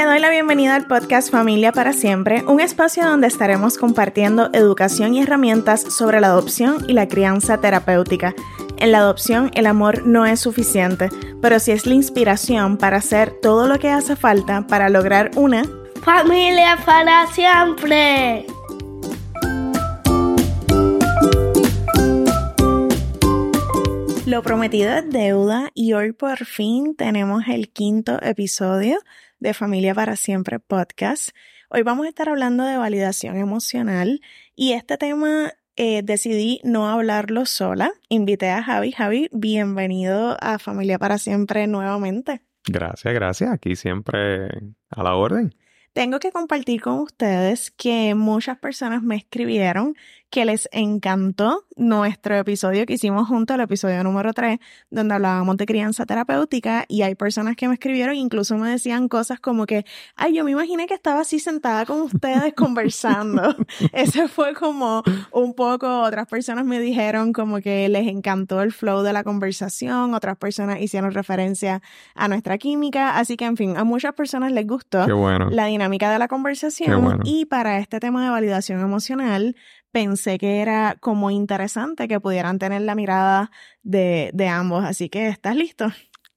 Te doy la bienvenida al podcast Familia para Siempre, un espacio donde estaremos compartiendo educación y herramientas sobre la adopción y la crianza terapéutica. En la adopción el amor no es suficiente, pero sí es la inspiración para hacer todo lo que hace falta para lograr una familia para siempre. Lo prometido es deuda y hoy por fin tenemos el quinto episodio de Familia para Siempre podcast. Hoy vamos a estar hablando de validación emocional y este tema eh, decidí no hablarlo sola. Invité a Javi. Javi, bienvenido a Familia para Siempre nuevamente. Gracias, gracias. Aquí siempre a la orden. Tengo que compartir con ustedes que muchas personas me escribieron que les encantó nuestro episodio que hicimos junto al episodio número 3, donde hablábamos de crianza terapéutica y hay personas que me escribieron, incluso me decían cosas como que, ay, yo me imaginé que estaba así sentada con ustedes conversando. Ese fue como un poco, otras personas me dijeron como que les encantó el flow de la conversación, otras personas hicieron referencia a nuestra química, así que en fin, a muchas personas les gustó la dinámica de la conversación y para este tema de validación emocional, pensé que era como interesante que pudieran tener la mirada de, de ambos. Así que, ¿estás listo?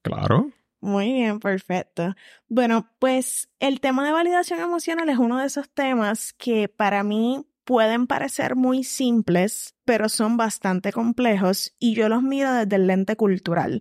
Claro. Muy bien, perfecto. Bueno, pues el tema de validación emocional es uno de esos temas que para mí pueden parecer muy simples, pero son bastante complejos y yo los miro desde el lente cultural.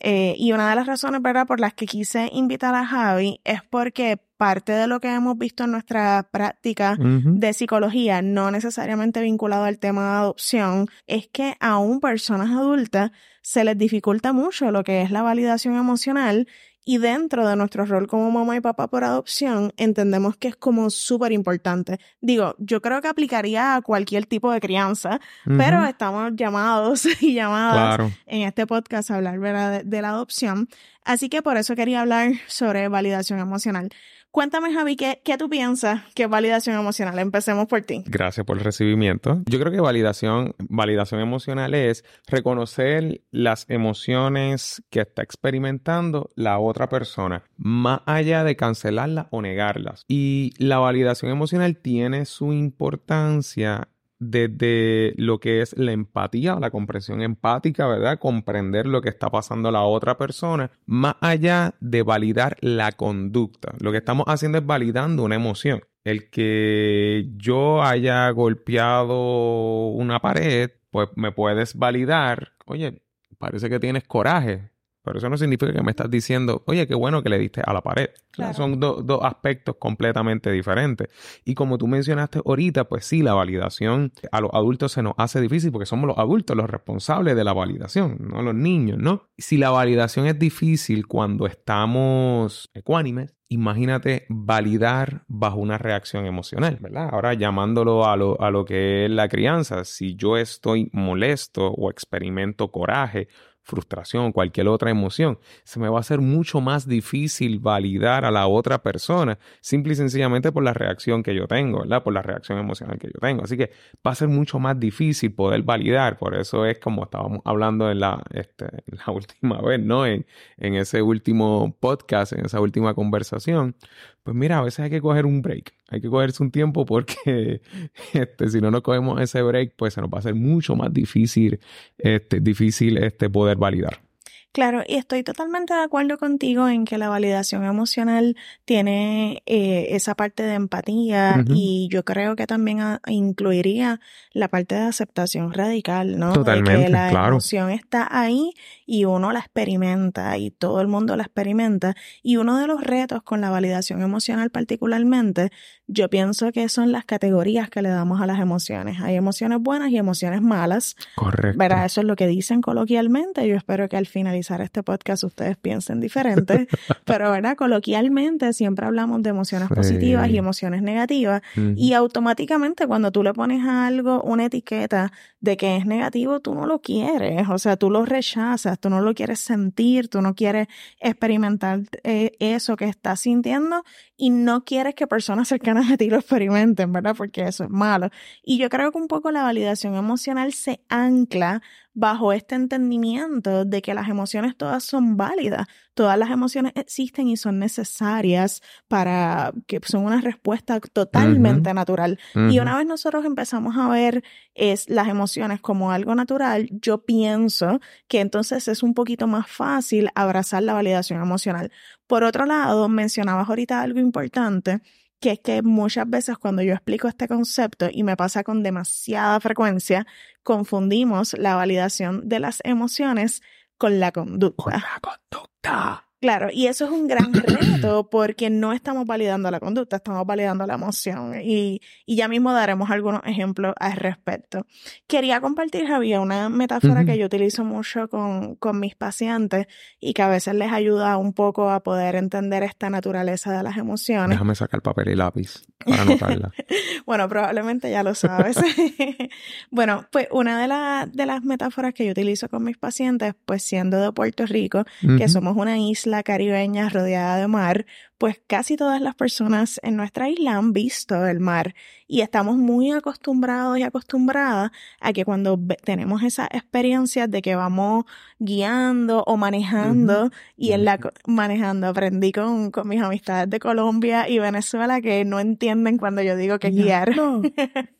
Eh, y una de las razones, ¿verdad?, por las que quise invitar a Javi es porque parte de lo que hemos visto en nuestra práctica de psicología, no necesariamente vinculado al tema de adopción, es que aún personas adultas se les dificulta mucho lo que es la validación emocional y dentro de nuestro rol como mamá y papá por adopción, entendemos que es como súper importante. Digo, yo creo que aplicaría a cualquier tipo de crianza, pero estamos llamados y llamadas en este podcast a hablar ¿verdad? de la adopción. Así que por eso quería hablar sobre validación emocional. Cuéntame, Javi, ¿qué, ¿qué, tú piensas que es validación emocional? Empecemos por ti. Gracias por el recibimiento. Yo creo que validación, validación emocional es reconocer las emociones que está experimentando la otra persona, más allá de cancelarlas o negarlas. Y la validación emocional tiene su importancia desde lo que es la empatía, la comprensión empática, ¿verdad? Comprender lo que está pasando la otra persona, más allá de validar la conducta. Lo que estamos haciendo es validando una emoción. El que yo haya golpeado una pared, pues me puedes validar, oye, parece que tienes coraje, pero eso no significa que me estás diciendo, oye, qué bueno que le diste a la pared. Son dos aspectos completamente diferentes. Y como tú mencionaste ahorita, pues sí, la validación a los adultos se nos hace difícil porque somos los adultos los responsables de la validación, no los niños, ¿no? Si la validación es difícil cuando estamos ecuánimes, imagínate validar bajo una reacción emocional, ¿verdad? Ahora llamándolo a lo, a lo que es la crianza, si yo estoy molesto o experimento coraje, frustración, cualquier otra emoción, se me va a hacer mucho más difícil validar a la otra persona, simple y sencillamente por la reacción que yo tengo, ¿verdad? Por la reacción emocional que yo tengo. Así que va a ser mucho más difícil poder validar. Por eso es como estábamos hablando en la, este, última vez, ¿no? En ese último podcast, en esa última conversación. Pues mira, a veces hay que coger un break. Hay que cogerse un tiempo porque este, si no nos cogemos ese break, pues se nos va a hacer mucho más difícil, este, difícil este, poder validar. Claro, y estoy totalmente de acuerdo contigo en que la validación emocional tiene eh, esa parte de empatía y yo creo que también incluiría la parte de aceptación radical, ¿no? Totalmente, de que la claro. emoción está ahí y uno la experimenta y todo el mundo la experimenta. Y uno de los retos con la validación emocional particularmente, yo pienso que son las categorías que le damos a las emociones. Hay emociones buenas y emociones malas. Correcto. Verá, eso es lo que dicen coloquialmente. Yo espero que al finalizar este podcast ustedes piensen diferente, pero ¿verdad? Coloquialmente siempre hablamos de emociones positivas y emociones negativas y automáticamente cuando tú le pones a algo una etiqueta de que es negativo, tú no lo quieres, o sea, tú lo rechazas, tú no lo quieres sentir, tú no quieres experimentar eh, eso que estás sintiendo y no quieres que personas cercanas a ti lo experimenten, ¿verdad? Porque eso es malo. Y yo creo que un poco la validación emocional se ancla bajo este entendimiento de que las emociones emociones todas son válidas, todas las emociones existen y son necesarias para que son una respuesta totalmente natural. Y una vez nosotros empezamos a ver es las emociones como algo natural, yo pienso que entonces es un poquito más fácil abrazar la validación emocional. Por otro lado, mencionabas ahorita algo importante que es que muchas veces cuando yo explico este concepto y me pasa con demasiada frecuencia, confundimos la validación de las emociones con la conducta. Claro, y eso es un gran reto porque no estamos validando la conducta, estamos validando la emoción y, y ya mismo daremos algunos ejemplos al respecto. Quería compartir, Javier, una metáfora que yo utilizo mucho con, con mis pacientes y que a veces les ayuda un poco a poder entender esta naturaleza de las emociones. Déjame sacar papel y lápiz para anotarla. bueno, probablemente ya lo sabes. bueno, pues una de, las de las metáforas que yo utilizo con mis pacientes, pues siendo de Puerto Rico, que somos una isla, la caribeña rodeada de mar, pues casi todas las personas en nuestra isla han visto el mar y estamos muy acostumbrados y acostumbradas a que cuando tenemos esa experiencia de que vamos guiando o manejando y en la manejando aprendí con, con mis amistades de Colombia y Venezuela que no entienden cuando yo digo que guiar.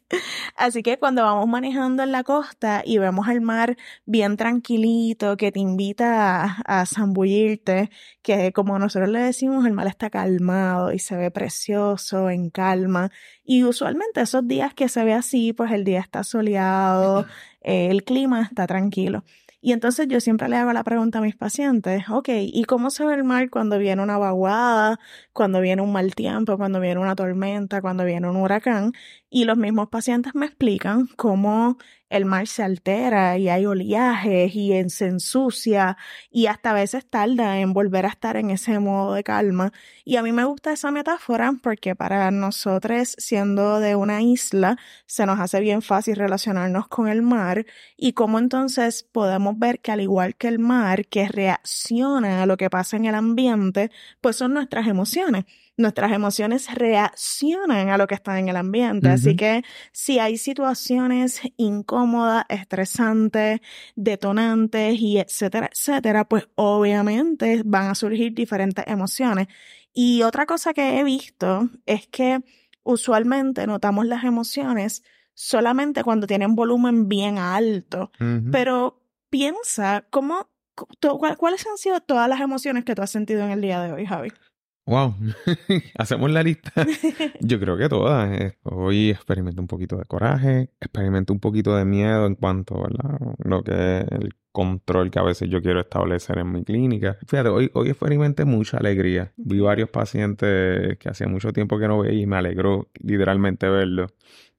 Así que cuando vamos manejando en la costa y vemos el mar bien tranquilito, que te invita a, a zambullirte, que como nosotros le decimos, el mar está calmado y se ve precioso, en calma. Y usualmente esos días que se ve así, pues el día está soleado, el clima está tranquilo. Y entonces yo siempre le hago la pregunta a mis pacientes, ok, ¿y cómo se ve el mar cuando viene una vaguada, cuando viene un mal tiempo, cuando viene una tormenta, cuando viene un huracán? Y los mismos pacientes me explican cómo el mar se altera y hay oleajes y se ensucia y hasta a veces tarda en volver a estar en ese modo de calma. Y a mí me gusta esa metáfora porque para nosotros, siendo de una isla, se nos hace bien fácil relacionarnos con el mar y cómo entonces podemos ver que al igual que el mar que reacciona a lo que pasa en el ambiente, pues son nuestras emociones nuestras emociones reaccionan a lo que está en el ambiente. Así que si hay situaciones incómodas, estresantes, detonantes y etcétera, etcétera, pues obviamente van a surgir diferentes emociones. Y otra cosa que he visto es que usualmente notamos las emociones solamente cuando tienen volumen bien alto. Pero piensa cómo, cuáles han sido todas las emociones que tú has sentido en el día de hoy, Javi. Wow, hacemos la lista. Yo creo que todas. Hoy experimento un poquito de coraje, experimento un poquito de miedo en cuanto a lo que es el control que a veces yo quiero establecer en mi clínica. Fíjate, hoy, hoy experimenté mucha alegría. Vi varios pacientes que hacía mucho tiempo que no veía y me alegró literalmente verlo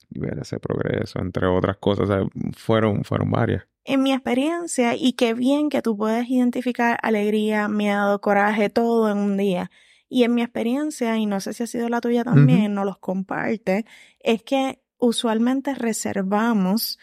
y ver ese progreso, entre otras cosas. fueron, fueron varias en mi experiencia y qué bien que tú puedes identificar alegría, miedo, coraje, todo en un día. Y en mi experiencia, y no sé si ha sido la tuya también, no los comparte, es que usualmente reservamos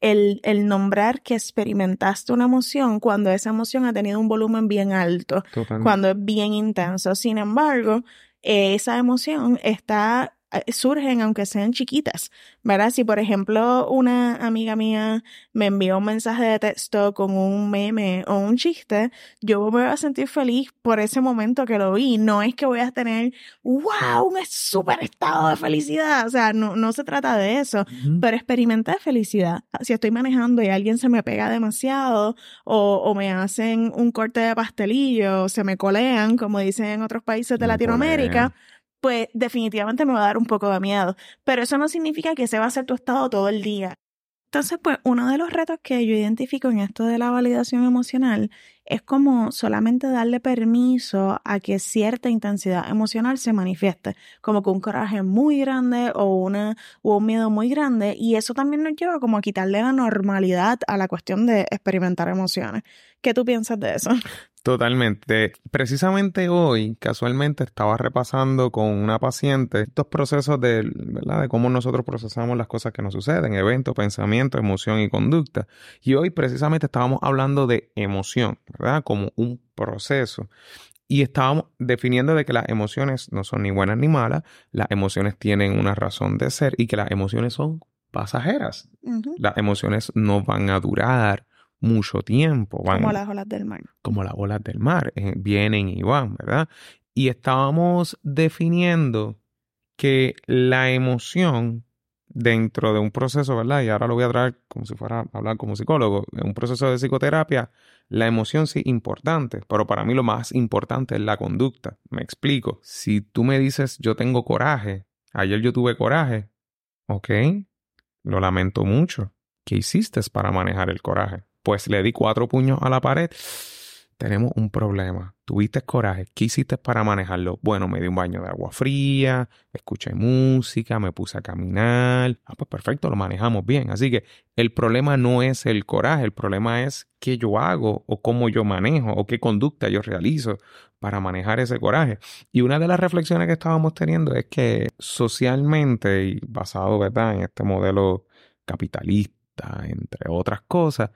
el, el, nombrar que experimentaste una emoción cuando esa emoción ha tenido un volumen bien alto, cuando es bien intenso. Sin embargo, esa emoción está surgen aunque sean chiquitas, ¿verdad? Si por ejemplo una amiga mía me envió un mensaje de texto con un meme o un chiste, yo me voy a sentir feliz por ese momento que lo vi. No es que voy a tener, wow, un súper estado de felicidad. O sea, no, no se trata de eso, pero experimentar felicidad. Si estoy manejando y alguien se me pega demasiado o, o me hacen un corte de pastelillo, se me colean, como dicen en otros países de Latinoamérica pues definitivamente me va a dar un poco de miedo. Pero eso no significa que se va a ser tu estado todo el día. Entonces, pues uno de los retos que yo identifico en esto de la validación emocional es como solamente darle permiso a que cierta intensidad emocional se manifieste, como que un coraje muy grande o, o un miedo muy grande, y eso también nos lleva como a quitarle la normalidad a la cuestión de experimentar emociones. ¿Qué tú piensas de eso? Totalmente. Precisamente hoy, casualmente, estaba repasando con una paciente estos procesos de, ¿verdad? de cómo nosotros procesamos las cosas que nos suceden, eventos, pensamientos, emoción y conducta. Y hoy precisamente estábamos hablando de emoción, ¿verdad? Como un proceso. Y estábamos definiendo de que las emociones no son ni buenas ni malas, las emociones tienen una razón de ser y que las emociones son pasajeras. Las emociones no van a durar mucho tiempo. Van, Como las olas del mar. como las olas del mar, eh, vienen y van, ¿verdad? Y estábamos definiendo que la emoción dentro de un proceso, ¿verdad? Y ahora lo voy a traer como si fuera a hablar como psicólogo, en un proceso de psicoterapia, la emoción sí importante, pero para mí lo más importante es la conducta. Me explico. Si tú me dices yo tengo coraje, ayer yo tuve coraje, ok, lo lamento mucho. ¿Qué hiciste para manejar el coraje? Pues le di cuatro puños a la pared. Tenemos un problema. Tuviste coraje. ¿Qué hiciste para manejarlo? Bueno, me di un baño de agua fría, escuché música, me puse a caminar. Ah, pues perfecto, lo manejamos bien. Así que el problema no es el coraje, el problema es qué yo hago o cómo yo manejo o qué conducta yo realizo para manejar ese coraje. Y una de las reflexiones que estábamos teniendo es que socialmente y basado, en este modelo capitalista, entre otras cosas,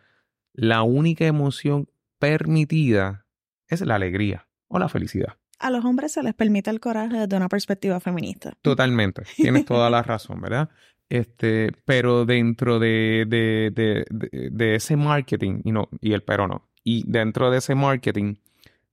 la única emoción permitida es la alegría o la felicidad. A los hombres se les permite el coraje desde una perspectiva feminista. Totalmente. Tienes toda la razón, ¿verdad? Este, pero dentro de, de, de, de, ese marketing, y no, y el pero no. Y dentro de ese marketing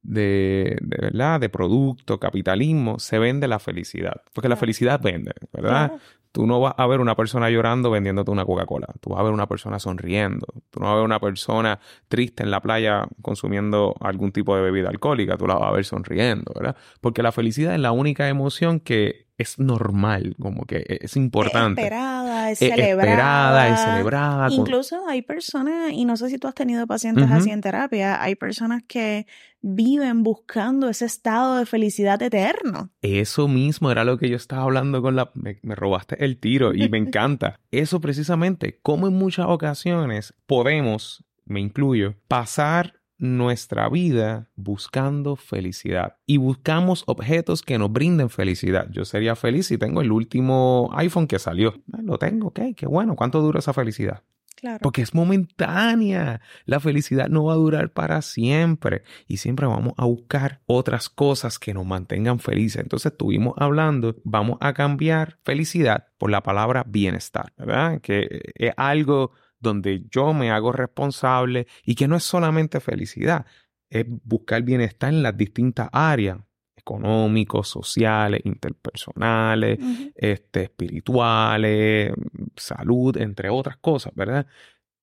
de, verdad, de producto, capitalismo, se vende la felicidad. Porque la felicidad vende, ¿verdad? Claro. Tú no vas a ver una persona llorando vendiéndote una Coca-Cola. Tú vas a ver una persona sonriendo. Tú no vas a ver una persona triste en la playa consumiendo algún tipo de bebida alcohólica. Tú la vas a ver sonriendo, ¿verdad? Porque la felicidad es la única emoción que es normal, como que es importante. Es esperada, es Es celebrada. esperada, es celebrada. Incluso hay personas, y no sé si tú has tenido pacientes Ujú. así en terapia, hay personas que viven buscando ese estado de felicidad eterno. Eso mismo era lo que yo estaba hablando con la... Me, me robaste el tiro y me encanta. Eso precisamente, como en muchas ocasiones podemos, me incluyo, pasar nuestra vida buscando felicidad y buscamos objetos que nos brinden felicidad. Yo sería feliz si tengo el último iPhone que salió. Ah, Lo tengo, ok, qué bueno. ¿Cuánto dura esa felicidad? Claro. Porque es momentánea. La felicidad no va a durar para siempre. Y siempre vamos a buscar otras cosas que nos mantengan felices. Entonces estuvimos hablando, vamos a cambiar felicidad por la palabra bienestar, ¿verdad? Que es algo donde yo me hago responsable y que no es solamente felicidad, es buscar bienestar en las distintas áreas económicos, sociales, interpersonales, este, espirituales, salud, entre otras cosas, ¿verdad?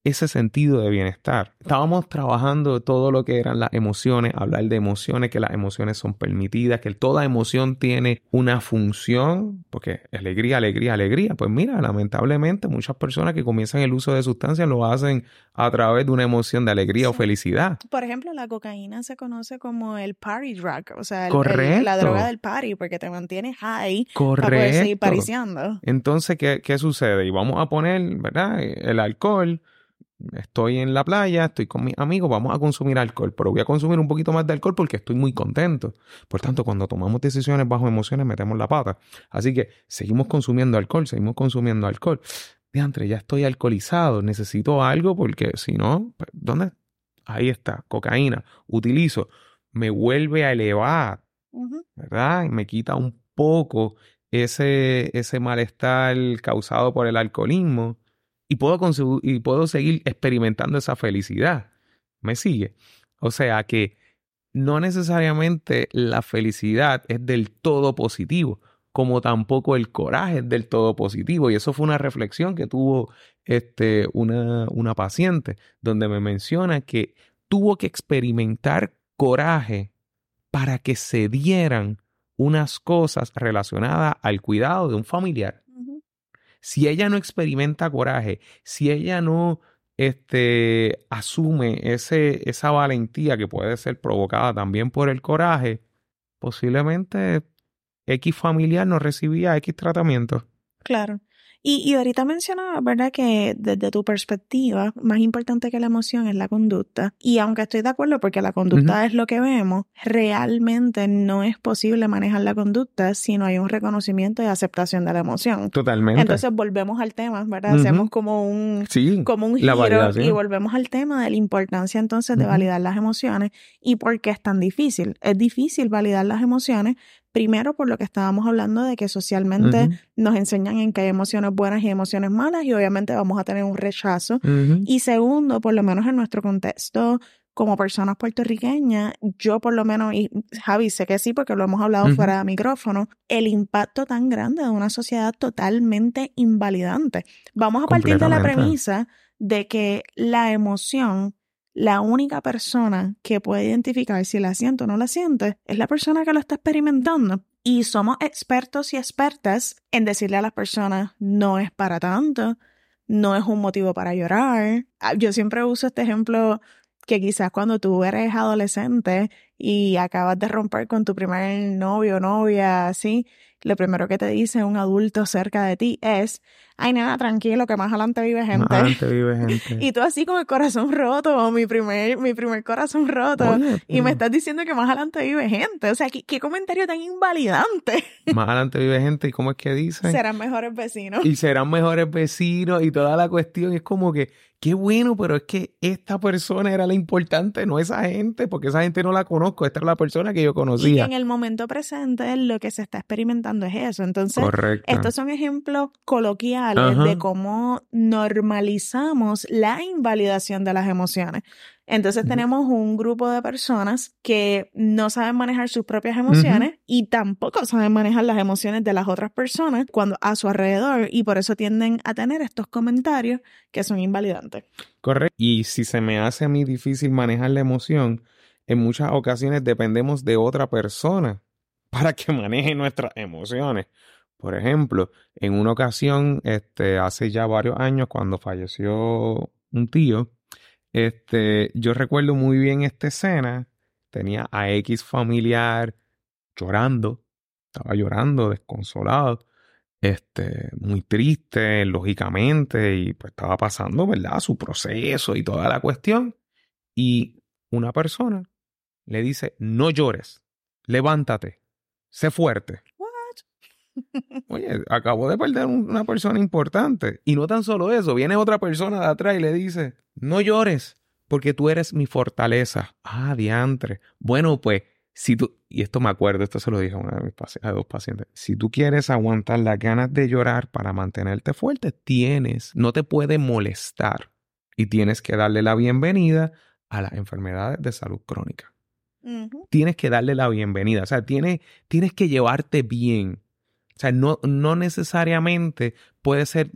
Ese sentido de bienestar. Estábamos trabajando todo lo que eran las emociones, hablar de emociones, que las emociones son permitidas, que toda emoción tiene una función, porque alegría, alegría, alegría. Pues mira, lamentablemente muchas personas que comienzan el uso de sustancias lo hacen a través de una emoción de alegría o felicidad. Por ejemplo, la cocaína se conoce como el party drug, o sea, el- el- Correcto. la droga del party, porque te mantiene high para poder seguir Correcto. pariciando. Entonces, ¿qué, qué sucede? Y vamos a poner, ¿verdad? El alcohol. Estoy en la playa, estoy con mis amigos, vamos a consumir alcohol, pero voy a consumir un poquito más de alcohol porque estoy muy contento. Por tanto, cuando tomamos decisiones bajo emociones, metemos la pata. Así que seguimos consumiendo alcohol, seguimos consumiendo alcohol. Diantre, ya estoy alcoholizado, necesito algo porque si no, pues, ¿dónde? Ahí está, cocaína, utilizo, me vuelve a elevar. ¿verdad? Y me quita un poco ese, ese malestar causado por el alcoholismo y puedo, y puedo seguir experimentando esa felicidad. ¿Me sigue? O sea que no necesariamente la felicidad es del todo positivo, como tampoco el coraje es del todo positivo. Y eso fue una reflexión que tuvo este, una, una paciente, donde me menciona que tuvo que experimentar coraje para que se dieran unas cosas relacionadas al cuidado de un familiar. Si ella no experimenta coraje, si ella no este, asume ese, esa valentía que puede ser provocada también por el coraje, posiblemente X familiar no recibía X tratamiento. Claro. Y, y ahorita mencionaba, ¿verdad? Que desde tu perspectiva, más importante que la emoción es la conducta. Y aunque estoy de acuerdo porque la conducta es lo que vemos, realmente no es posible manejar la conducta si no hay un reconocimiento y aceptación de la emoción. Totalmente. Entonces volvemos al tema, ¿verdad? Hacemos como un, sí, como un giro y volvemos al tema de la importancia entonces de validar las emociones y por qué es tan difícil. Es difícil validar las emociones Primero, por lo que estábamos hablando de que socialmente nos enseñan en que hay emociones buenas y emociones malas y obviamente vamos a tener un rechazo. Y segundo, por lo menos en nuestro contexto como personas puertorriqueñas, yo por lo menos, y Javi, sé que sí porque lo hemos hablado fuera de micrófono, el impacto tan grande de una sociedad totalmente invalidante. Vamos a partir de la premisa de que la emoción, la única persona que puede identificar si la siente o no la siente, es la persona que lo está experimentando. Y somos expertos y expertas en decirle a las personas, no es para tanto, no es un motivo para llorar. Ah, yo siempre uso este ejemplo que quizás cuando tú eres adolescente y acabas de romper con tu primer novio o novia, así, lo primero que te dice un adulto cerca de ti es, ay nada, tranquilo, que más adelante vive gente. Más adelante vive gente. y tú así con el corazón roto, mi primer, mi primer corazón roto, y me estás diciendo que más adelante vive gente. O sea, ¿qué, qué comentario tan invalidante. más adelante vive gente, ¿y cómo es que dicen? Serán mejores vecinos. Y serán mejores vecinos, y toda la cuestión es como que, qué bueno, pero es que esta persona era la importante, no esa gente, porque esa gente no la conozco, esta es la persona que yo conocía. Y en el momento presente lo que se está experimentando es eso. Entonces, estos son ejemplos coloquiales de cómo normalizamos la invalidación de las emociones. Entonces tenemos un grupo de personas que no saben manejar sus propias emociones y tampoco saben manejar las emociones de las otras personas cuando a su alrededor y por eso tienden a tener estos comentarios que son invalidantes. Correcto. Y si se me hace a mí difícil manejar la emoción, en muchas ocasiones dependemos de otra persona para que maneje nuestras emociones. Por ejemplo, en una ocasión, este, hace ya varios años, cuando falleció un tío, este, yo recuerdo muy bien esta escena. Tenía a X familiar llorando, estaba llorando, desconsolado, este, muy triste, lógicamente, y pues estaba pasando, ¿verdad? Su proceso y toda la cuestión. Y una persona le dice, no llores, levántate, sé fuerte. Oye, acabo de perder una persona importante. Y no tan solo eso, viene otra persona de atrás y le dice, no llores, porque tú eres mi fortaleza. Ah, diantre. Bueno, pues, si tú, y esto me acuerdo, esto se lo dije a, una de mis a dos pacientes, si tú quieres aguantar las ganas de llorar para mantenerte fuerte, tienes, no te puede molestar y tienes que darle la bienvenida a las enfermedades de salud crónica. Tienes que darle la bienvenida, o sea, tienes, tienes que llevarte bien o sea, no, no necesariamente puede ser,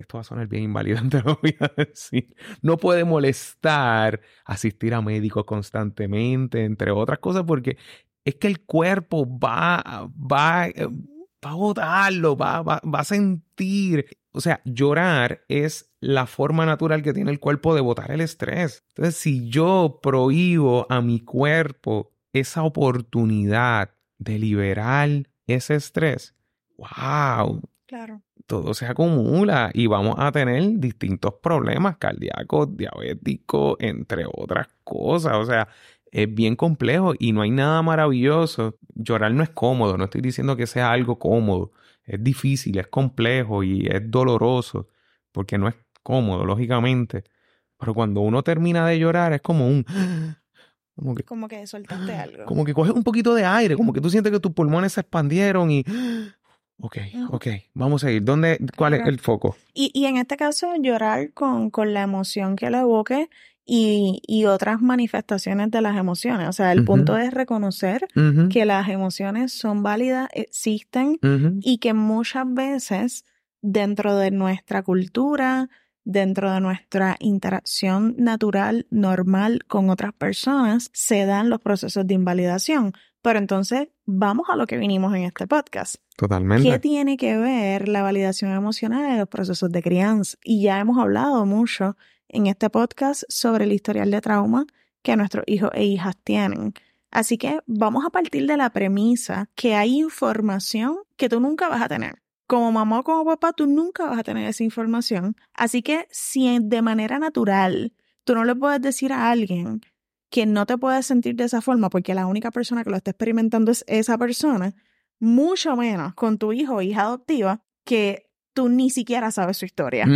esto va a sonar bien invalidante, lo voy a decir, no puede molestar asistir a médicos constantemente, entre otras cosas, porque es que el cuerpo va, va, eh, va a botarlo, va, va, va a sentir. O sea, llorar es la forma natural que tiene el cuerpo de botar el estrés. Entonces, si yo prohíbo a mi cuerpo esa oportunidad de liberar ese estrés, wow. Claro. Todo se acumula y vamos a tener distintos problemas cardíacos, diabéticos, entre otras cosas. O sea, es bien complejo y no hay nada maravilloso. Llorar no es cómodo, no estoy diciendo que sea algo cómodo. Es difícil, es complejo y es doloroso porque no es cómodo, lógicamente. Pero cuando uno termina de llorar es como un como que, como que soltaste algo. Como que coges un poquito de aire, como que tú sientes que tus pulmones se expandieron y... Ok, ok, vamos a ir. ¿Dónde, cuál es el foco? Y, y en este caso, llorar con, con la emoción que lo evoque y, y, otras manifestaciones de las emociones. O sea, el punto es reconocer que las emociones son válidas, existen y que muchas veces dentro de nuestra cultura, dentro de nuestra interacción natural, normal con otras personas, se dan los procesos de invalidación. Pero entonces, vamos a lo que vinimos en este podcast. Totalmente. ¿Qué tiene que ver la validación emocional en los procesos de crianza? Y ya hemos hablado mucho en este podcast sobre el historial de trauma que nuestros hijos e hijas tienen. Así que vamos a partir de la premisa que hay información que tú nunca vas a tener como mamá o como papá, tú nunca vas a tener esa información. Así que si de manera natural tú no le puedes decir a alguien que no te puedes sentir de esa forma porque la única persona que lo está experimentando es esa persona, mucho menos con tu hijo o hija adoptiva que tú ni siquiera sabes su historia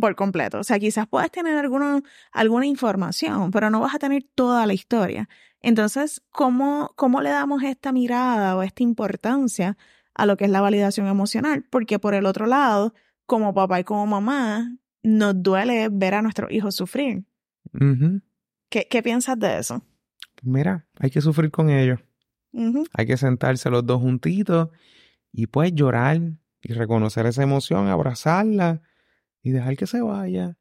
por completo. O sea, quizás puedes tener alguna, alguna información, pero no vas a tener toda la historia. Entonces, ¿cómo, ¿cómo le damos esta mirada o esta importancia a lo que es la validación emocional? Porque por el otro lado, como papá y como mamá, nos duele ver a nuestros hijos sufrir. ¿Qué, ¿Qué, piensas de eso? Mira, hay que sufrir con ellos. Hay que sentarse los dos juntitos y pues llorar y reconocer esa emoción, abrazarla y dejar que se vaya.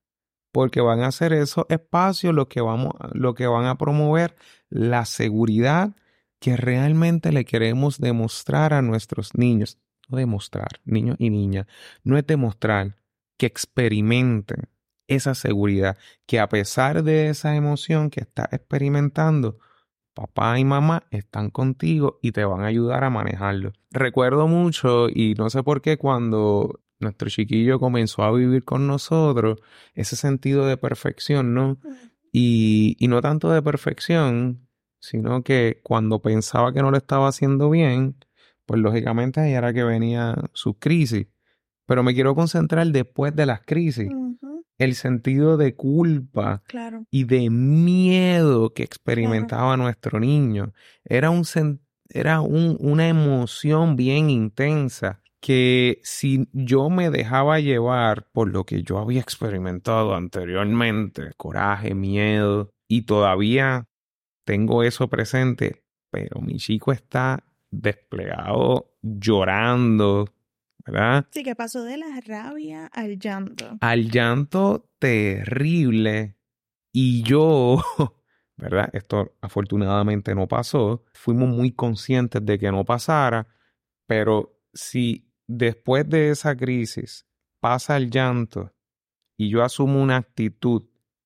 Porque van a ser esos espacios los que, vamos, lo que van a promover la seguridad que realmente le queremos demostrar a nuestros niños. No demostrar, niños y niñas, no es demostrar que experimenten esa seguridad, que a pesar de esa emoción que estás experimentando, papá y mamá están contigo y te van a ayudar a manejarlo. Recuerdo mucho y no sé por qué cuando nuestro chiquillo comenzó a vivir con nosotros, ese sentido de perfección, ¿no? Y, y no tanto de perfección, sino que cuando pensaba que no lo estaba haciendo bien, pues lógicamente ahí era que venía su crisis. Pero me quiero concentrar después de las crisis el sentido de culpa y de miedo que experimentaba nuestro niño. Era, un, era un, una emoción bien intensa que si yo me dejaba llevar por lo que yo había experimentado anteriormente, coraje, miedo, y todavía tengo eso presente, pero mi chico está desplegado llorando, ¿verdad? Sí, que pasó de la rabia al llanto. Al llanto terrible. Y yo, ¿verdad? Esto afortunadamente no pasó. Fuimos muy conscientes de que no pasara, pero si después de esa crisis pasa el llanto y yo asumo una actitud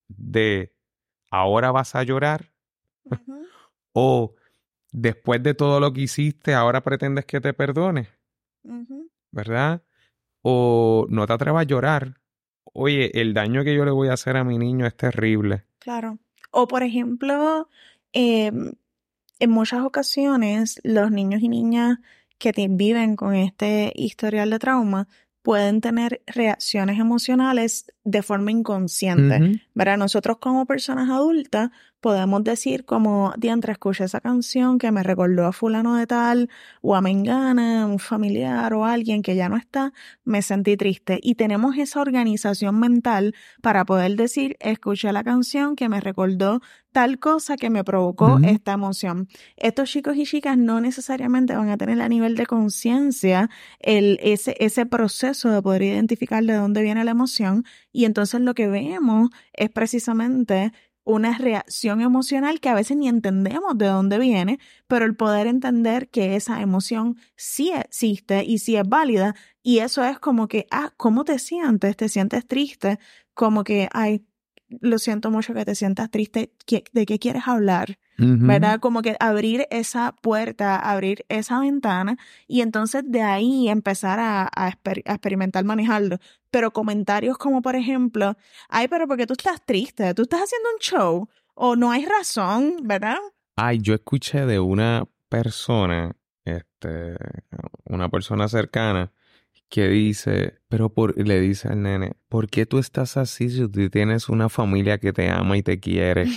de ahora vas a llorar o después de todo lo que hiciste ahora pretendes que te perdone. ¿Verdad? O no te atrevas a llorar. Oye, el daño que yo le voy a hacer a mi niño es terrible. Claro. O por ejemplo, em, en muchas ocasiones los niños y niñas que viven con este historial de trauma pueden tener reacciones emocionales de forma inconsciente, ¿verdad? Nosotros como personas adultas podemos decir como, diantre, escuché esa canción que me recordó a fulano de tal, o a Mengana, un familiar o alguien que ya no está, me sentí triste. Y tenemos esa organización mental para poder decir, escuché la canción que me recordó tal cosa que me provocó esta emoción. Estos chicos y chicas no necesariamente van a tener a nivel de conciencia ese, ese proceso de poder identificar de dónde viene la emoción y entonces lo que vemos es precisamente una reacción emocional que a veces ni entendemos de dónde viene, pero el poder entender que esa emoción sí existe y sí es válida, y eso es como que, ah, ¿cómo te sientes? ¿Te sientes triste? Como que, ay, lo siento mucho que te sientas triste, ¿de qué quieres hablar? ¿Verdad? Como que abrir esa puerta, abrir esa ventana y entonces de ahí empezar a, a, experimentar manejarlo. Pero comentarios como por ejemplo, ay, pero porque tú estás triste, tú estás haciendo un show o no hay razón, ¿verdad? Ay, yo escuché de una persona, este, una persona cercana, que dice, pero por, le dice al nene, ¿por qué tú estás así si tú tienes una familia que te ama y te quiere?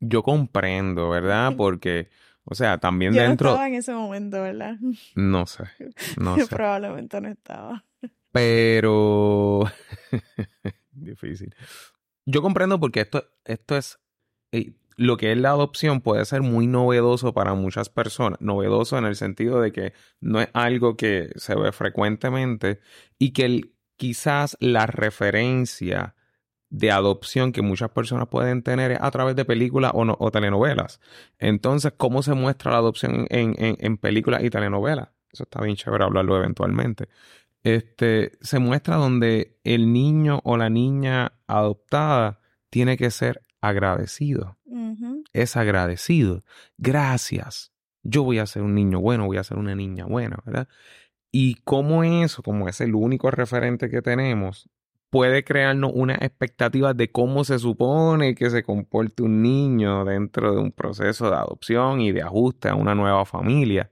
Yo comprendo, ¿verdad? Porque, o sea, también Yo dentro... No estaba en ese momento, ¿verdad? No sé, no sé. Probablemente no estaba. Pero... Difícil. Yo comprendo porque esto, esto es lo que es la adopción puede ser muy novedoso para muchas personas. Novedoso en el sentido de que no es algo que se ve frecuentemente y que quizás la referencia de adopción que muchas personas pueden tener es a través de películas o, telenovelas. Entonces, ¿cómo se muestra la adopción en, en películas y telenovelas? Eso está bien chévere hablarlo eventualmente. Este, se muestra donde el niño o la niña adoptada tiene que ser agradecido. Es agradecido. Gracias. Yo voy a ser un niño bueno, voy a ser una niña buena, ¿verdad? Y cómo eso, como es el único referente que tenemos, puede crearnos una expectativa de cómo se supone que se comporte un niño dentro de un proceso de adopción y de ajuste a una nueva familia.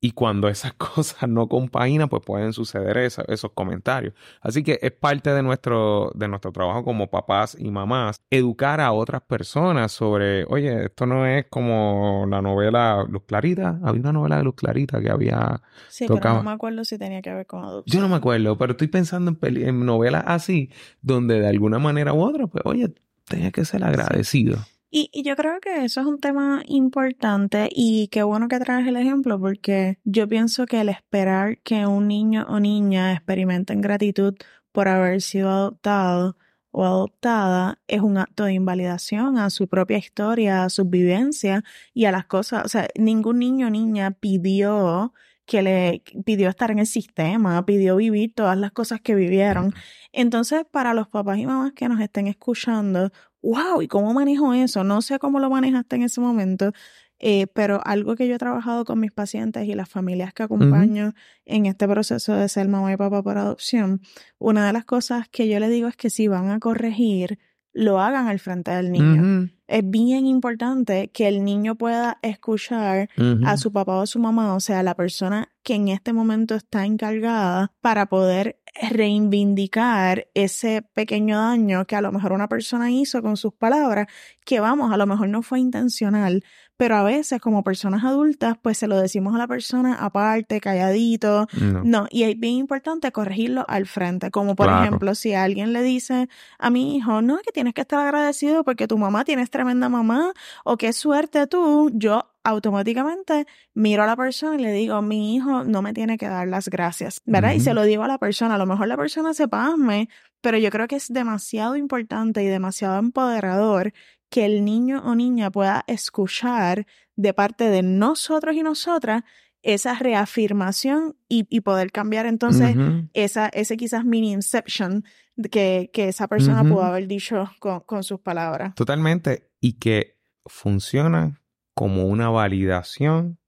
Y cuando esas cosas no compaginan, pues pueden suceder esos comentarios. Así que es parte de nuestro, de nuestro trabajo como papás y mamás, educar a otras personas sobre, oye, esto no es como la novela Luz Clarita. Había una novela de Luz Clarita que había... Sí, pero no me acuerdo si tenía que ver con adopción. Yo no me acuerdo, pero estoy pensando en, en novelas así, donde de alguna manera u otra, pues, oye, tenía que ser agradecido. Y, yo creo que eso es un tema importante y qué bueno que traes el ejemplo porque yo pienso que el esperar que un niño o niña experimenten gratitud por haber sido adoptado o adoptada es un acto de invalidación a su propia historia, a sus vivencias y a las cosas. O sea, ningún niño o niña pidió que le pidió estar en el sistema, pidió vivir todas las cosas que vivieron. Entonces, para los papás y mamás que nos estén escuchando, wow, ¿y cómo manejo eso? No sé cómo lo manejaste en ese momento, eh, pero algo que yo he trabajado con mis pacientes y las familias que acompaño en este proceso de ser mamá y papá por adopción, una de las cosas que yo le digo es que si van a corregir, lo hagan al frente del niño. Es bien importante que el niño pueda escuchar a su papá o su mamá, o sea, la persona que en este momento está encargada para poder reivindicar ese pequeño daño que a lo mejor una persona hizo con sus palabras, que vamos, a lo mejor no fue intencional, pero a veces como personas adultas, pues se lo decimos a la persona aparte, calladito, no, y es bien importante corregirlo al frente, como por ejemplo, si alguien le dice a mi hijo, no, que tienes que estar agradecido porque tu mamá tienes tremenda mamá, o qué suerte tú, yo automáticamente miro a la persona y le digo, mi hijo no me tiene que dar las gracias, ¿verdad? Y se lo digo a la persona, a lo mejor la persona se pasme, pero yo creo que es demasiado importante y demasiado empoderador que el niño o niña pueda escuchar de parte de nosotros y nosotras esa reafirmación y, poder cambiar entonces esa, ese quizás mini inception que, que esa persona pudo haber dicho con, con sus palabras. Totalmente. Y que funciona como una validación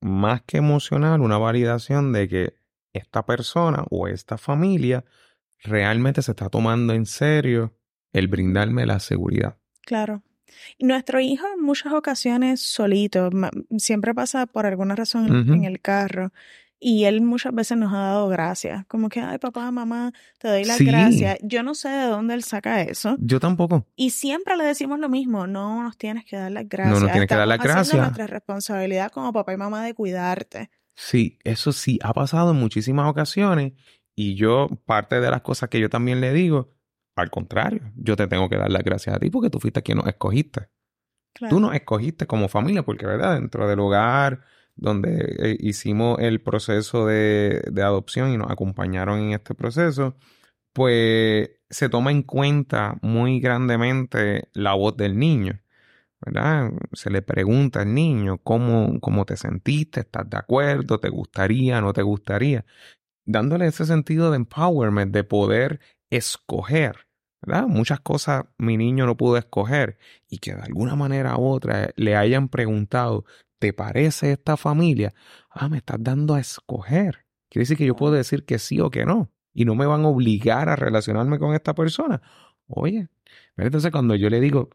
más que emocional, una validación de que esta persona o esta familia realmente se está tomando en serio el brindarme la seguridad. Claro. Nuestro hijo en muchas ocasiones solito, siempre pasa por alguna razón en el carro y él muchas veces nos ha dado gracias, como que, ay papá, mamá, te doy las gracias. Yo no sé de dónde él saca eso. Yo tampoco. Y siempre le decimos lo mismo, no nos tienes que dar las gracias. No nos tienes que dar las gracias. nuestra responsabilidad como papá y mamá de cuidarte. Sí, eso sí, ha pasado en muchísimas ocasiones y yo, parte de las cosas que yo también le digo, al contrario, yo te tengo que dar las gracias a ti porque tú fuiste quien nos escogiste. Tú nos escogiste como familia porque, ¿verdad? Dentro del hogar donde eh, hicimos el proceso de, adopción y nos acompañaron en este proceso, pues se toma en cuenta muy grandemente la voz del niño. ¿verdad? Se le pregunta al niño cómo, cómo te sentiste, estás de acuerdo, te gustaría, no te gustaría, dándole ese sentido de empowerment, de poder escoger. ¿verdad? Muchas cosas mi niño no pudo escoger y que de alguna manera u otra le hayan preguntado ¿te parece esta familia? Ah, me estás dando a escoger. Quiere decir que yo puedo decir que sí o que no. Y no me van a obligar a relacionarme con esta persona. Oye, entonces cuando yo le digo,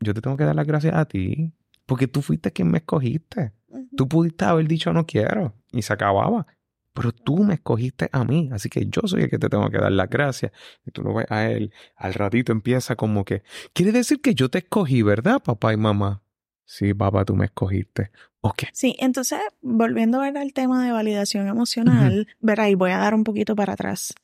yo te tengo que dar las gracias a ti, porque tú fuiste quien me escogiste. Tú pudiste haber dicho no quiero y se acababa. Pero tú me escogiste a mí, así que yo soy el que te tengo que dar las gracias. Y tú lo ves a él, al ratito empieza como que, quiere decir que yo te escogí, ¿verdad, papá y mamá? Sí, papá, tú me escogiste. Ok. Sí, entonces, volviendo a ver al tema de validación emocional, verá, y voy a dar un poquito para atrás.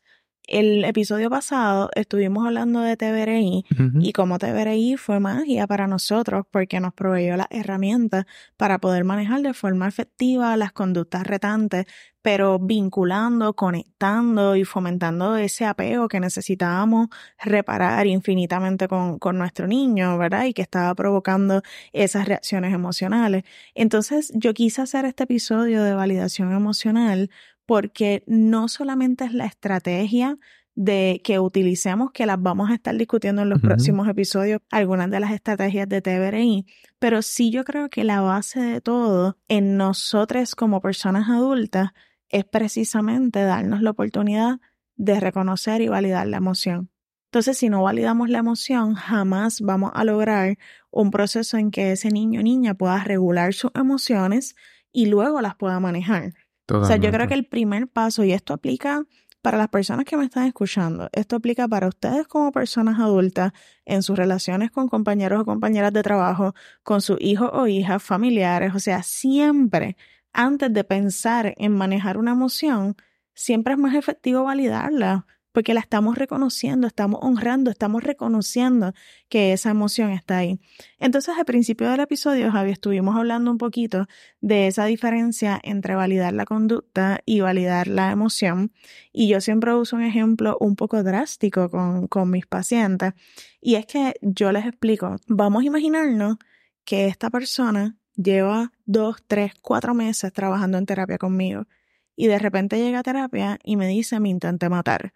El episodio pasado estuvimos hablando de TBRI y como TBRI fue magia para nosotros porque nos proveyó las herramientas para poder manejar de forma efectiva las conductas retantes, pero vinculando, conectando y fomentando ese apego que necesitábamos reparar infinitamente con, con nuestro niño, ¿verdad? Y que estaba provocando esas reacciones emocionales. Entonces yo quise hacer este episodio de validación emocional porque no solamente es la estrategia de que utilicemos, que las vamos a estar discutiendo en los próximos episodios, algunas de las estrategias de TBRI, pero sí yo creo que la base de todo en nosotros como personas adultas es precisamente darnos la oportunidad de reconocer y validar la emoción. Entonces, si no validamos la emoción, jamás vamos a lograr un proceso en que ese niño o niña pueda regular sus emociones y luego las pueda manejar. O sea, yo creo que el primer paso, y esto aplica para las personas que me están escuchando, esto aplica para ustedes como personas adultas en sus relaciones con compañeros o compañeras de trabajo, con sus hijos o hijas, familiares, o sea, siempre antes de pensar en manejar una emoción, siempre es más efectivo validarla porque la estamos reconociendo, estamos honrando, estamos reconociendo que esa emoción está ahí. Entonces, al principio del episodio, Javi, estuvimos hablando un poquito de esa diferencia entre validar la conducta y validar la emoción. Y yo siempre uso un ejemplo un poco drástico con, con mis pacientes. Y es que yo les explico, vamos a imaginarnos que esta persona lleva dos, tres, cuatro meses trabajando en terapia conmigo y de repente llega a terapia y me dice me intenté matar.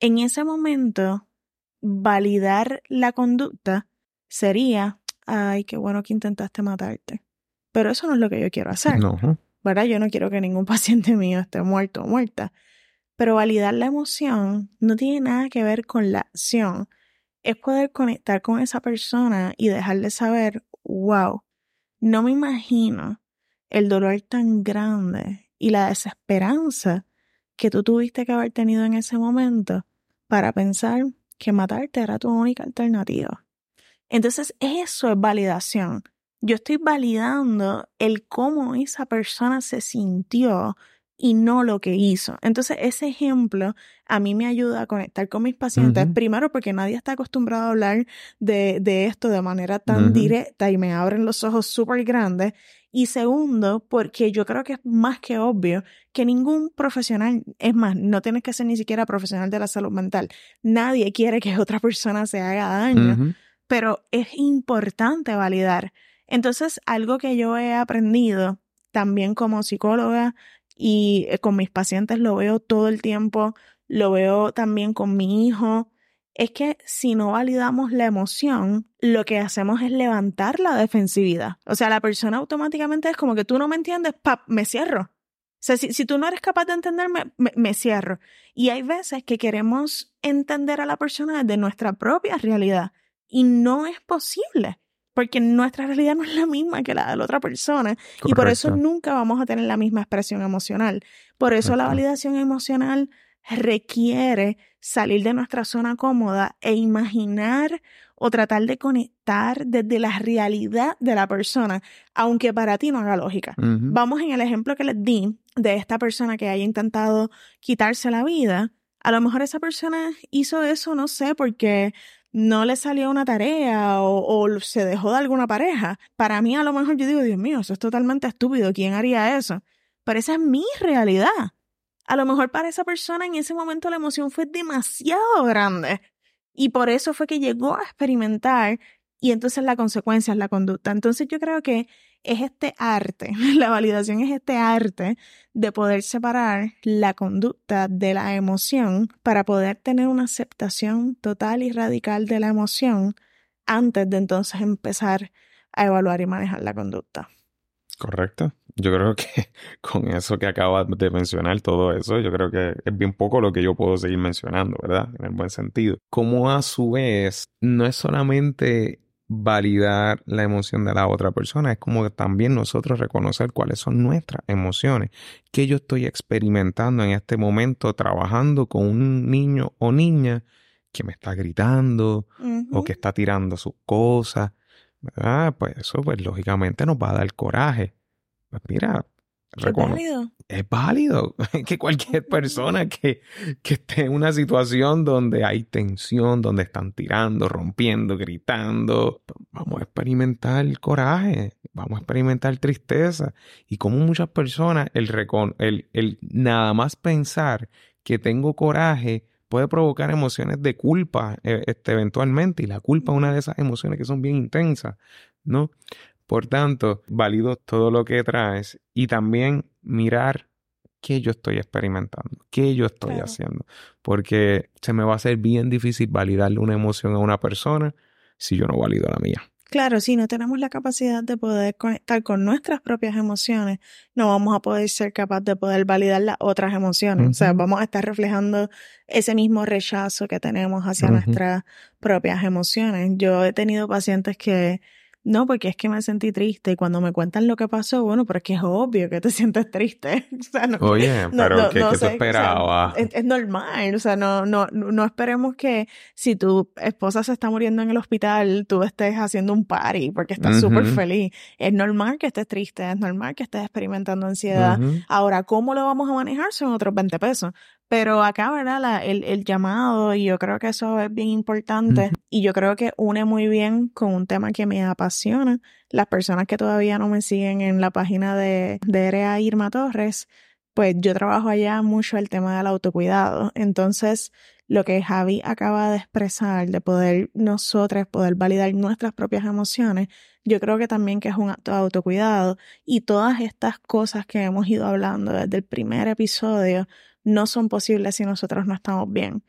En ese momento, validar la conducta sería, ay, qué bueno que intentaste matarte. Pero eso no es lo que yo quiero hacer. No. ¿Verdad? Yo no quiero que ningún paciente mío esté muerto o muerta. Pero validar la emoción no tiene nada que ver con la acción. Es poder conectar con esa persona y dejarle saber, wow, no me imagino el dolor tan grande y la desesperanza que tú tuviste que haber tenido en ese momento para pensar que matarte era tu única alternativa. Entonces eso es validación. Yo estoy validando el cómo esa persona se sintió y no lo que hizo. Entonces, ese ejemplo a mí me ayuda a conectar con mis pacientes, primero porque nadie está acostumbrado a hablar de, de esto de manera tan directa y me abren los ojos súper grandes. Y segundo, porque yo creo que es más que obvio que ningún profesional, es más, no tienes que ser ni siquiera profesional de la salud mental, nadie quiere que otra persona se haga daño, pero es importante validar. Entonces, algo que yo he aprendido también como psicóloga, y eh, con mis pacientes lo veo todo el tiempo, lo veo también con mi hijo, es que si no validamos la emoción, lo que hacemos es levantar la defensividad. O sea, la persona automáticamente es como que tú no me entiendes, pap, me cierro. O sea, si, tú no eres capaz de entenderme, me, me, cierro. Y hay veces que queremos entender a la persona desde nuestra propia realidad y no es posible porque nuestra realidad no es la misma que la de la otra persona y por eso nunca vamos a tener la misma expresión emocional. Por eso la validación emocional requiere salir de nuestra zona cómoda e imaginar o tratar de conectar desde la realidad de la persona, aunque para ti no haga lógica. Vamos en el ejemplo que les di de esta persona que haya intentado quitarse la vida. A lo mejor esa persona hizo eso, no sé, porque no le salió una tarea o, se dejó de alguna pareja. Para mí a lo mejor yo digo, Dios mío, eso es totalmente estúpido, ¿quién haría eso? Pero esa es mi realidad. A lo mejor para esa persona en ese momento la emoción fue demasiado grande y por eso fue que llegó a experimentar y entonces la consecuencia es la conducta. Entonces yo creo que es este arte, la validación es este arte de poder separar la conducta de la emoción para poder tener una aceptación total y radical de la emoción antes de entonces empezar a evaluar y manejar la conducta. Correcto. Yo creo que con eso que acabas de mencionar, todo eso, yo creo que es bien poco lo que yo puedo seguir mencionando, ¿verdad? En el buen sentido. Como a su vez, no es solamente validar la emoción de la otra persona, es como también nosotros reconocer cuáles son nuestras emociones, que yo estoy experimentando en este momento trabajando con un niño o niña que me está gritando o que está tirando sus cosas, Pues eso pues lógicamente nos va a dar coraje. Pues mira, es válido. Es válido que cualquier persona que, que esté en una situación donde hay tensión, donde están tirando, rompiendo, gritando, vamos a experimentar coraje, vamos a experimentar tristeza. Y como muchas personas, el, el, el nada más pensar que tengo coraje puede provocar emociones de culpa eh, este, eventualmente. Y la culpa es una de esas emociones que son bien intensas, ¿no? Por tanto, valido todo lo que traes y también mirar qué yo estoy experimentando, qué yo estoy haciendo, porque se me va a hacer bien difícil validarle una emoción a una persona si yo no valido la mía. Claro, si no tenemos la capacidad de poder conectar con nuestras propias emociones, no vamos a poder ser capaces de poder validar las otras emociones. O sea, vamos a estar reflejando ese mismo rechazo que tenemos hacia nuestras propias emociones. Yo he tenido pacientes que no, porque es que me sentí triste y cuando me cuentan lo que pasó, bueno, pero es que es obvio que te sientes triste. o sea, no, Oye, pero ¿qué, ¿qué te esperaba? es, normal, o sea, no, no, no esperemos que si tu esposa se está muriendo en el hospital, tú estés haciendo un party porque estás súper feliz. Es normal que estés triste, es normal que estés experimentando ansiedad. Ahora, ¿cómo lo vamos a manejar? Son otros 20 pesos. Pero acá, ¿verdad? el, el, llamado, y yo creo que eso es bien importante, y yo creo que une muy bien con un tema que me apasiona. Las personas que todavía no me siguen en la página de, de RA Irma Torres, pues yo trabajo allá mucho el tema del autocuidado. Entonces, lo que Javi acaba de expresar, de poder nosotros poder validar nuestras propias emociones, yo creo que también que es un acto de autocuidado y todas estas cosas que hemos ido hablando desde el primer episodio no son posibles si nosotros no estamos bien.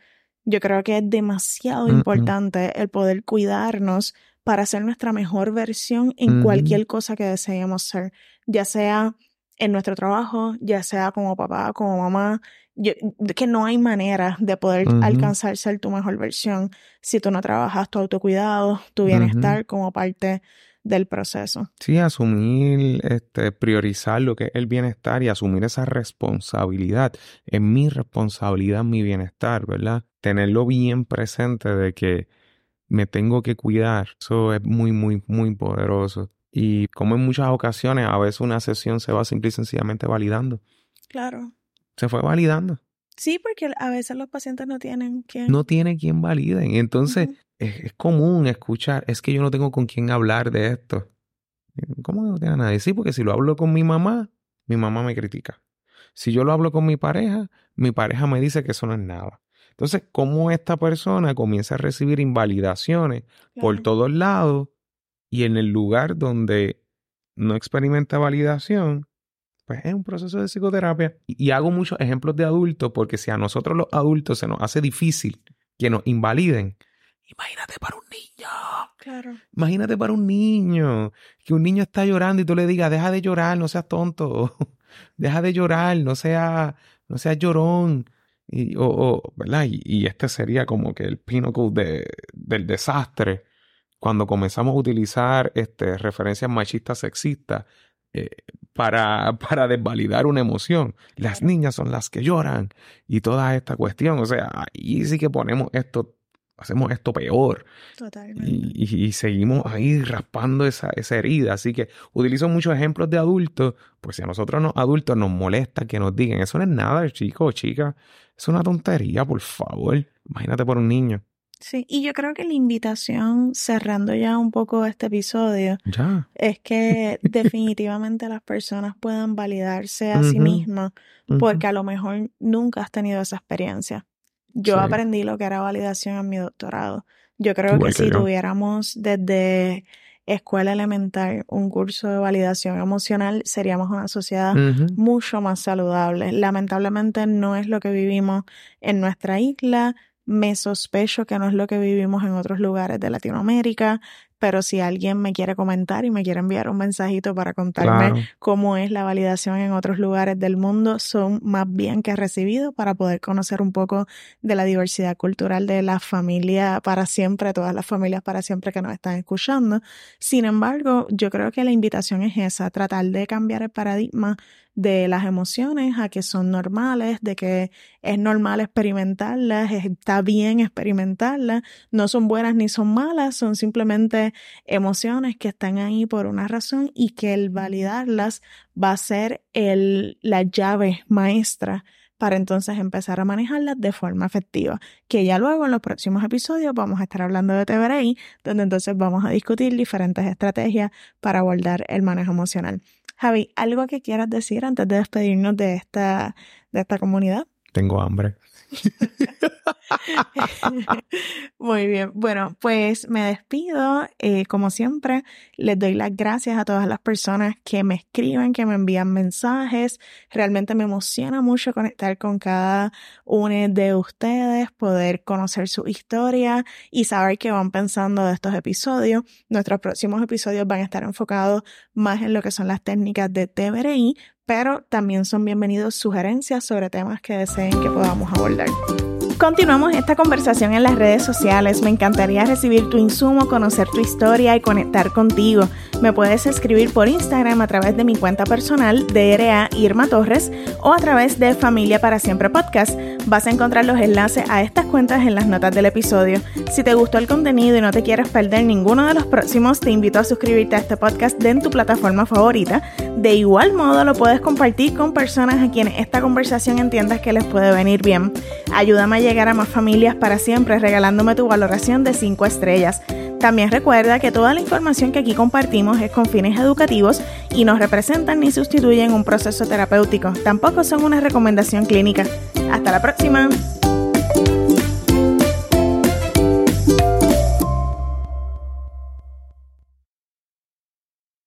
Yo creo que es demasiado importante el poder cuidarnos para ser nuestra mejor versión en cualquier cosa que deseemos ser, ya sea en nuestro trabajo, ya sea como papá, como mamá, que no hay manera de poder alcanzar ser tu mejor versión si tú no trabajas tu autocuidado, tu bienestar como parte del proceso. Sí, asumir, este, priorizar lo que es el bienestar y asumir esa responsabilidad. Es mi responsabilidad, mi bienestar, ¿verdad? Tenerlo bien presente de que me tengo que cuidar. Eso es muy, muy, muy poderoso. Y como en muchas ocasiones, a veces una sesión se va simple y sencillamente validando. Claro. Se fue validando. Sí, porque a veces los pacientes no tienen quien. No tiene quien validen. Entonces, es, común escuchar, es que yo no tengo con quién hablar de esto. ¿Cómo no tiene nadie? Sí, porque si lo hablo con mi mamá, mi mamá me critica. Si yo lo hablo con mi pareja, mi pareja me dice que eso no es nada. Entonces, ¿cómo esta persona comienza a recibir invalidaciones por todos lados y en el lugar donde no experimenta validación, pues es un proceso de psicoterapia. Y hago muchos ejemplos de adultos porque si a nosotros los adultos se nos hace difícil que nos invaliden, Imagínate para un niño. Claro. Imagínate para un niño. Que un niño está llorando y tú le digas, deja de llorar, no seas tonto. deja de llorar, no seas, no seas llorón. Y, o, ¿verdad? Y, este sería como que el pinnacle de, del desastre. Cuando comenzamos a utilizar este, referencias machistas sexistas eh, para, para desvalidar una emoción. Las niñas son las que lloran y toda esta cuestión. O sea, ahí sí que ponemos esto hacemos esto peor. Totalmente. Y, seguimos ahí raspando esa, esa, herida. Así que utilizo muchos ejemplos de adultos, pues si a nosotros los adultos nos molesta que nos digan, eso no es nada, chico o chica, es una tontería, por favor. Imagínate por un niño. Sí, y yo creo que la invitación, cerrando ya un poco este episodio, es que definitivamente las personas puedan validarse a sí mismas, porque a lo mejor nunca has tenido esa experiencia. Yo aprendí lo que era validación en mi doctorado. Yo creo que si tuviéramos desde escuela elemental un curso de validación emocional, seríamos una sociedad mucho más saludable. Lamentablemente no es lo que vivimos en nuestra isla. Me sospecho que no es lo que vivimos en otros lugares de Latinoamérica pero si alguien me quiere comentar y me quiere enviar un mensajito para contarme cómo es la validación en otros lugares del mundo, son más bien que recibidos para poder conocer un poco de la diversidad cultural de la familia para siempre, todas las familias para siempre que nos están escuchando. Sin embargo, yo creo que la invitación es esa, tratar de cambiar el paradigma de las emociones a que son normales, de que es normal experimentarlas, está bien experimentarlas, no son buenas ni son malas, son simplemente emociones que están ahí por una razón y que el validarlas va a ser el, la llave maestra para entonces empezar a manejarlas de forma efectiva. Que ya luego en los próximos episodios vamos a estar hablando de TBRI, donde entonces vamos a discutir diferentes estrategias para abordar el manejo emocional. Javi, ¿algo que quieras decir antes de despedirnos de esta, de esta comunidad? Tengo hambre. Muy bien. Bueno, pues me despido. Eh, como siempre, les doy las gracias a todas las personas que me escriben, que me envían mensajes. Realmente me emociona mucho conectar con cada uno de ustedes, poder conocer su historia y saber qué van pensando de estos episodios. Nuestros próximos episodios van a estar enfocados más en lo que son las técnicas de TBRI, pero también son bienvenidos sugerencias sobre temas que deseen que podamos abordar. Continuamos esta conversación en las redes sociales. Me encantaría recibir tu insumo, conocer tu historia y conectar contigo. Me puedes escribir por Instagram a través de mi cuenta personal, DRA Irma Torres, o a través de Familia para Siempre Podcast. Vas a encontrar los enlaces a estas cuentas en las notas del episodio. Si te gustó el contenido y no te quieres perder ninguno de los próximos, te invito a suscribirte a este podcast en tu plataforma favorita. De igual modo, lo puedes compartir con personas a quienes esta conversación entiendas que les puede venir bien. Ayúdame a llegar a más familias para siempre regalándome tu valoración de 5 estrellas. También recuerda que toda la información que aquí compartimos es con fines educativos y no representan ni sustituyen un proceso terapéutico. Tampoco son una recomendación clínica. Hasta la próxima.